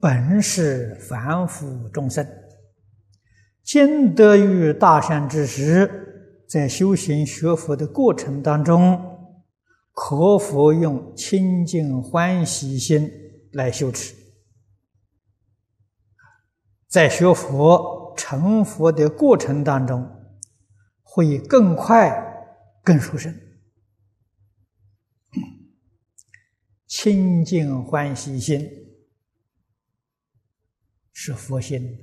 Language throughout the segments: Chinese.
本是凡夫众生，今得遇大善之时，在修行学佛的过程当中，可否用清净欢喜心来修持？在学佛成佛的过程当中，会更快、更殊胜。清净欢喜心是佛心，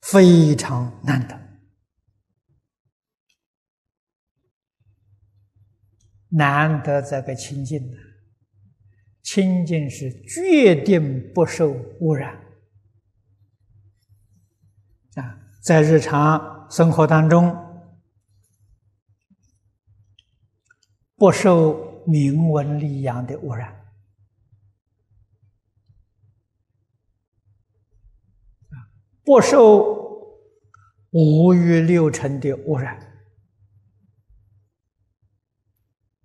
非常难得。难得这个清净的，清净是决定不受污染啊，在日常生活当中不受。名闻利养的污染不受五欲六尘的污染，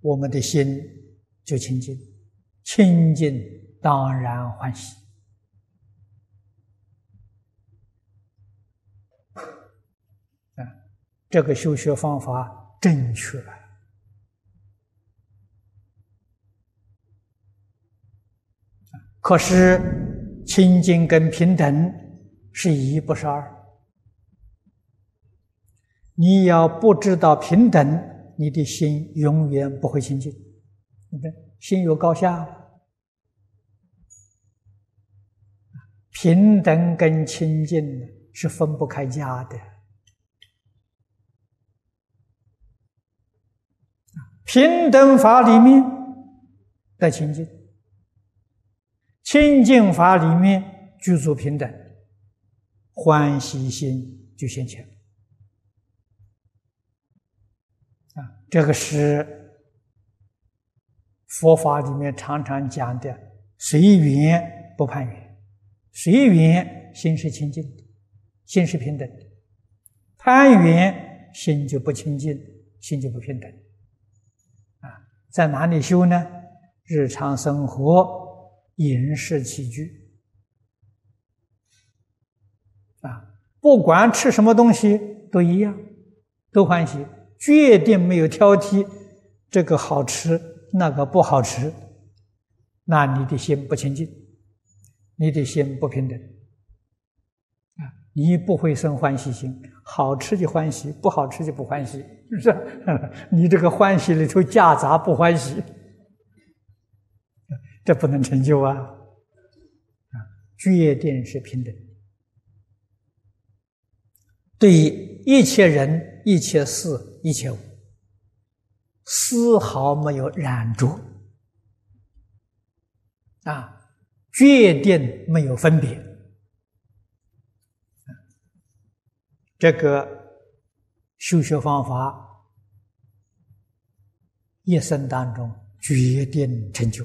我们的心就清净，清净当然欢喜啊！这个修学方法正确。可是，清净跟平等是一，不是二。你要不知道平等，你的心永远不会清净。你看，心有高下，平等跟清净是分不开家的。平等法里面的清净。清净法里面具足平等，欢喜心就现前。啊，这个是佛法里面常常讲的“随缘不攀缘”，随缘心是清净的，心是平等的；攀缘心就不清净，心就不平等。啊，在哪里修呢？日常生活。饮食起居啊，不管吃什么东西都一样，都欢喜，决定没有挑剔，这个好吃，那个不好吃，那你的心不清净，你的心不平等啊，你不会生欢喜心，好吃就欢喜，不好吃就不欢喜，是不是？你这个欢喜里头夹杂不欢喜。这不能成就啊！啊，决定是平等，对一切人、一切事、一切物，丝毫没有染着啊，决定没有分别。这个修学方法，一生当中决定成就。